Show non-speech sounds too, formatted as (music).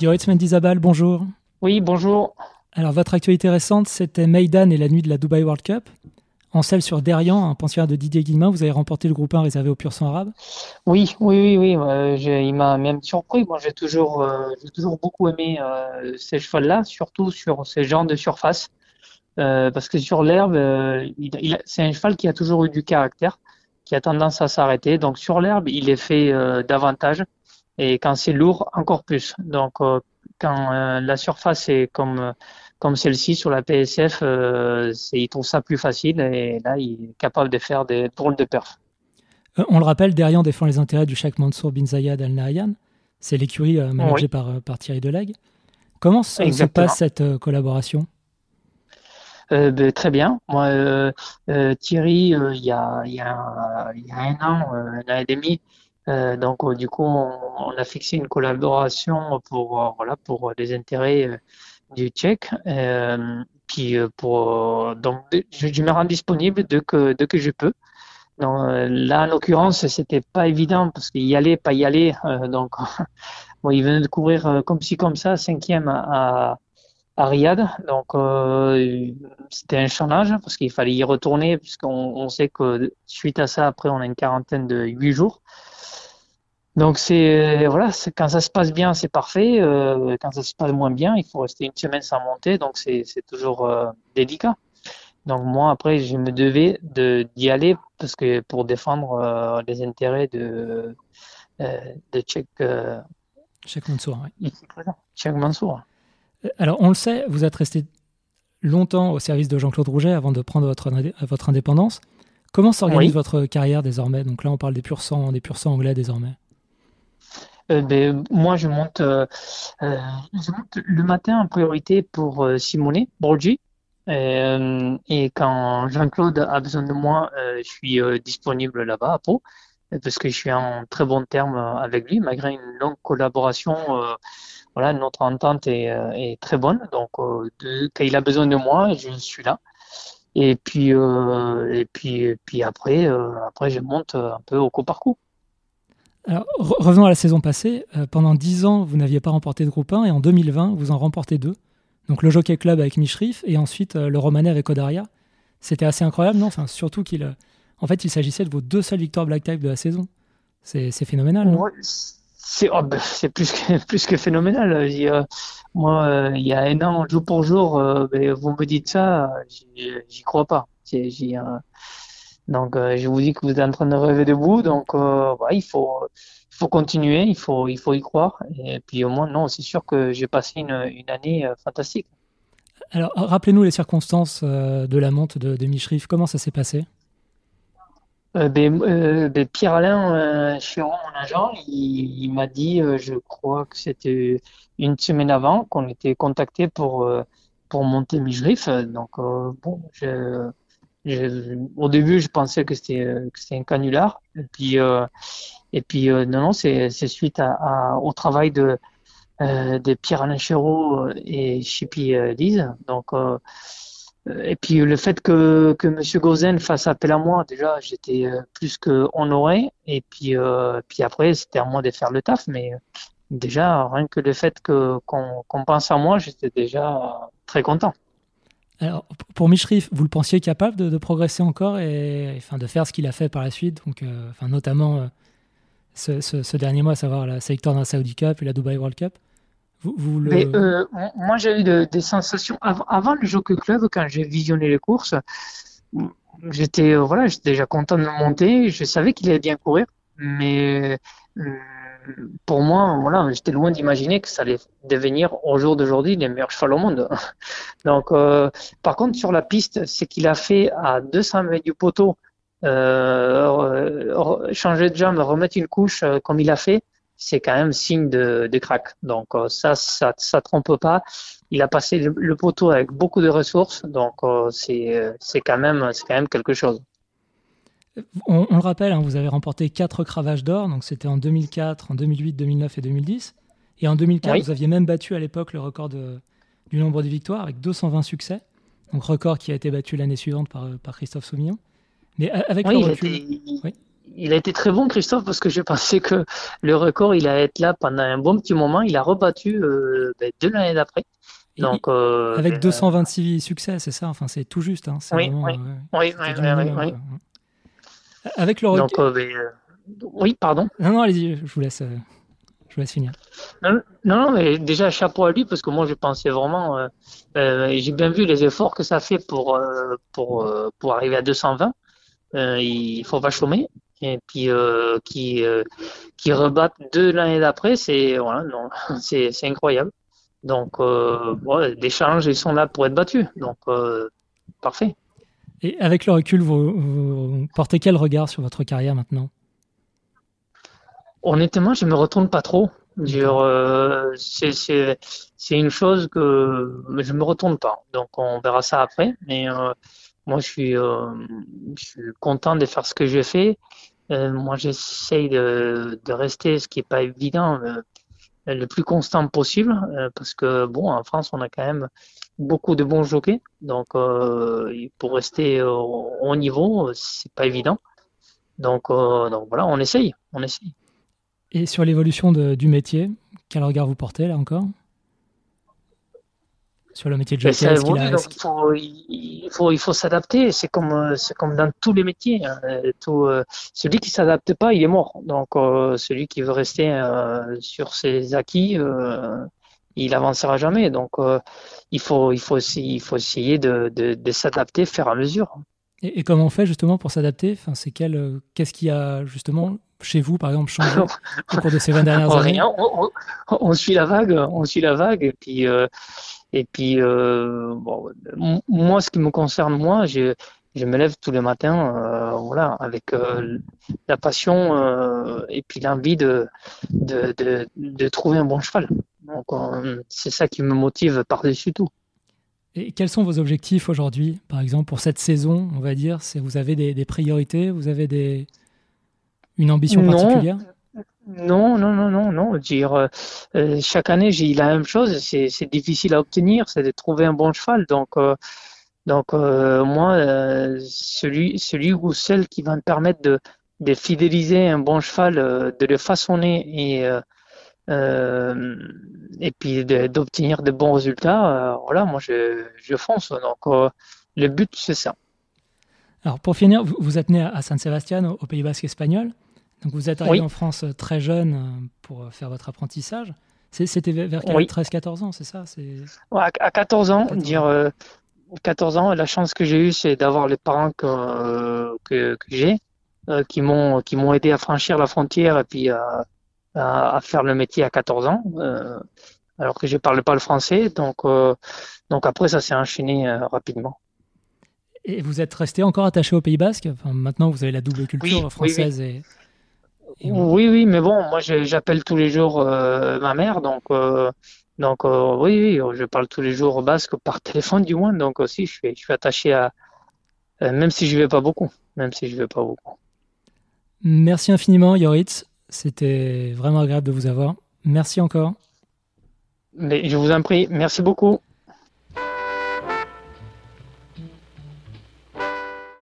Yoritz Mendizabal, bonjour. Oui, bonjour. Alors, votre actualité récente, c'était Maidan et la nuit de la Dubai World Cup. En celle sur Derian, un pensionnaire de Didier Guillemin, vous avez remporté le groupe 1 réservé au pur sang arabe. Oui, oui, oui, oui. euh, il m'a même surpris. Moi, j'ai toujours, euh, j'ai toujours beaucoup aimé euh, ces chevaux-là, surtout sur ces genres de surface. Parce que sur l'herbe, il, il a- c'est un cheval qui a toujours eu du caractère, qui a tendance à s'arrêter. Donc, sur l'herbe, il est fait davantage. Et quand c'est lourd, encore plus. Donc, euh, quand euh, la surface est comme, euh, comme celle-ci sur la PSF, euh, il trouve ça plus facile. Et là, il est capable de faire des drôles de perfs. On le rappelle, Derian défend les intérêts du Sheikh Mansour bin Zayed Al Nahyan. C'est l'écurie managée Oui. par, par Thierry Delegue. Comment se, passe cette collaboration? Euh, ben, très bien. Moi, euh, euh, Thierry, il y a, y a, y a un an, un an et demi, euh, donc euh, du coup, on, a fixé une collaboration pour, euh, voilà, pour les intérêts du Tchèque. Puis pour, donc, je, je me rends disponible dès que, dès que je peux. Donc, là, en l'occurrence, c'était pas évident parce qu'il y allait, pas y aller. Donc, (laughs) bon, il venait de courir comme ci, comme ça, cinquième à, à Riyad. Donc, c'était un challenge parce qu'il fallait y retourner puisqu'on on sait que suite à ça, après, on a une quarantaine de huit jours. Donc, c'est, voilà, c'est, quand ça se passe bien, c'est parfait. Euh, quand ça se passe moins bien, il faut rester une semaine sans monter. Donc, c'est, toujours euh, délicat. Donc, moi, après, je me devais de, d'y aller parce que pour défendre euh, les intérêts de, euh, de Tchèque, euh, Sheikh Mansour, oui. Tchèque Mansour. Euh, Alors, on le sait, vous êtes resté longtemps au service de Jean-Claude Rouget avant de prendre votre, votre indépendance. Comment s'organise Oui. votre carrière désormais? Donc là, on parle des pur sang, des pur sang anglais désormais. Euh, ben, moi, je monte, euh, euh, je monte le matin en priorité pour euh, Simonet, Borgi. Et quand Jean-Claude a besoin de moi, je suis disponible là-bas à Pau, parce que je suis en très bon terme avec lui, malgré une longue collaboration. voilà, notre entente est, est très bonne. Donc, quand il a besoin de moi, je suis là. Et puis, euh, et puis, et puis après, euh, après, je monte un peu au coup par coup. Alors, re- revenons à la saison passée. Euh, pendant 10 ans, vous n'aviez pas remporté de groupe 1 et en 2020, vous en remportez deux. Donc le Jockey Club avec Mishrif et ensuite euh, le Romanais avec Odaria. C'était assez incroyable, non? Enfin, Surtout qu'il euh, en fait, il s'agissait de vos deux seules victoires Black Type de la saison. C'est phénoménal, non? Oh, ben, c'est plus que, (laughs) plus que phénoménal. Moi, il y a un an, jour pour jour, ben, vous me dites ça, j'y crois pas. Donc, euh, je vous dis que vous êtes en train de rêver debout. Donc, euh, il faut, il faut continuer, il faut, il faut y croire. Et puis, au moins, non, c'est sûr que j'ai passé une, une année euh, fantastique. Alors, rappelez-nous les circonstances euh, de la monte de, de Mishrif. Comment ça s'est passé? Ben, ben, Pierre-Alain euh, Chiron, mon agent, il, il m'a dit, je crois que c'était une semaine avant, qu'on était contacté pour, pour monter Mijrif. Donc, bon, je, je- au début, je pensais que c'était euh, que c'était un canular. Et puis, euh, et puis euh, non, non, c'est suite à, à- au travail de, euh, de Pierre-Alain Chiron et Chippy euh, Lise. Donc, euh, euh, Et puis le fait que, que Monsieur Gozen fasse appel à moi, déjà, j'étais euh, plus que honoré. Et puis, euh, puis après, c'était à moi de faire le taf. Mais euh, déjà, rien que le fait qu'on pense à moi, j'étais déjà euh, très content. Alors, pour Mishrif, vous le pensiez capable de, progresser encore et, enfin, de faire ce qu'il a fait par la suite donc, euh, Notamment euh, ce, dernier mois, à savoir la, dans la Saudi Cup et la Dubai World Cup? Euh, moi, j'ai eu de- des sensations avant, avant le Jockey Club, quand j'ai visionné les courses, j'étais voilà, déjà content de monter. Je savais qu'il allait bien courir, mais pour moi, voilà, j'étais loin d'imaginer que ça allait devenir au jour d'aujourd'hui les meilleurs chevaux au monde. (laughs) Donc, euh, par contre, sur la piste, c'est qu'il a fait à 200 mètres du poteau, euh, changer de jambe, remettre une couche euh, comme il a fait, c'est quand même signe de, de crack. Donc euh, ça, ça, ça trompe pas. Il a passé le, poteau avec beaucoup de ressources, donc euh, c'est quand même, c'est quand même quelque chose. On, on le rappelle, hein, vous avez remporté quatre cravages d'or, donc c'était en 2004, en 2008, 2009 et 2010. Et en 2004, Oui. vous aviez même battu à l'époque le record de- du nombre de victoires avec 220 succès. Donc record qui a été battu l'année suivante par, par Christophe Sauvignon. Mais a- avec le Oui, il recul, était, il- Oui. il a été très bon, Christophe, parce que je pensais que le record, il allait être là pendant un bon petit moment. Il a rebattu euh, ben, deux l'année d'après. Donc, euh, avec 226 succès, c'est ça? Enfin, c'est tout juste. Hein. Oui, oui. oui, oui, Avec le Donc, ben, oui, pardon. Non, non, allez-y, je vous laisse. Je vous laisse finir. Non, non, mais déjà chapeau à lui parce que moi je pensais vraiment, j'ai bien vu les efforts que ça fait pour pour pour arriver à 220. il faut pas chômer et puis euh, qui euh, qui rebattent deux l'année d'après, c'est voilà, non, (laughs) c'est incroyable. Donc euh, bon, les challenges ils sont là pour être battus, donc parfait. Et avec le recul, vous, portez quel regard sur votre carrière maintenant? Honnêtement, je me retourne pas trop. c'est c'est une chose que je me retourne pas. Donc on verra ça après. Mais moi, je suis, je suis content de faire ce que j'ai fait. Euh, moi, j'essaye de, de, rester, ce qui n'est pas évident, euh, le plus constant possible, euh, parce que bon, en France, on a quand même beaucoup de bons jockeys, donc pour rester au, haut niveau, c'est pas évident. Donc, donc voilà, on essaye, on essaye. Et sur l'évolution du métier, quel regard vous portez là encore? Sur le métier de jockey il, faut, il faut, s'adapter. C'est comme, euh, c'est comme dans tous les métiers. Hein. Tout, euh, celui qui s'adapte pas, il est mort. Donc, euh, celui qui veut rester sur ses acquis, il avancera jamais. Donc, il faut, il faut, il faut essayer de, de, de s'adapter, faire à mesure. Et, comment on fait justement pour s'adapter? Enfin, c'est quel, qu'est-ce qui a justement chez vous, par exemple, changé au cours de ces 20 dernières (laughs) années? on, on, suit la vague, on suit la vague, et puis et puis, euh, bon, moi, ce qui me concerne, moi, je, je me lève tous les matins, euh, voilà, avec euh, la passion euh, et puis l'envie de de, de, de, trouver un bon cheval. Donc, c'est ça qui me motive par-dessus tout. Et quels sont vos objectifs aujourd'hui, par exemple, pour cette saison, on va dire? Vous avez des, des priorités? Vous avez des, une ambition particulière? Non, non, non, non, non. Dire, euh, euh, chaque année, j'ai la même chose. C'est, c'est difficile à obtenir, c'est de trouver un bon cheval. Donc, euh, donc moi, celui, celui ou celle qui va me permettre de, de fidéliser un bon cheval, de le façonner et et puis d'obtenir de bons résultats, voilà, moi je, je fonce. Donc le but, c'est ça. Alors pour finir, vous, êtes né à San Sebastian, au Pays Basque espagnol. Donc vous êtes arrivé en France euh, très jeune euh, pour euh, faire votre apprentissage. C'était vers 13-14 ans, c'est ça? Ouais, À 14 ans, dire 14 ans, la chance que j'ai eue, c'est d'avoir les parents que, que, j'ai, qui m'ont qui m'ont aidé à franchir la frontière et puis à, à, faire le métier à 14 ans, alors que je parlais pas le français. Donc donc après, ça s'est enchaîné rapidement. Et vous êtes resté encore attaché au Pays Basque? Enfin, Maintenant, vous avez la double culture française et oui, oui, mais bon, moi j'appelle tous les jours euh, ma mère, donc euh, donc euh, oui, oui, je parle tous les jours basque par (laughs) téléphone du moins, donc aussi je suis, je suis attaché à, même si je vais pas beaucoup, même si je vais pas beaucoup. Merci infiniment, Yoritz. C'était vraiment agréable de vous avoir. Merci encore. Mais je vous en prie, merci beaucoup.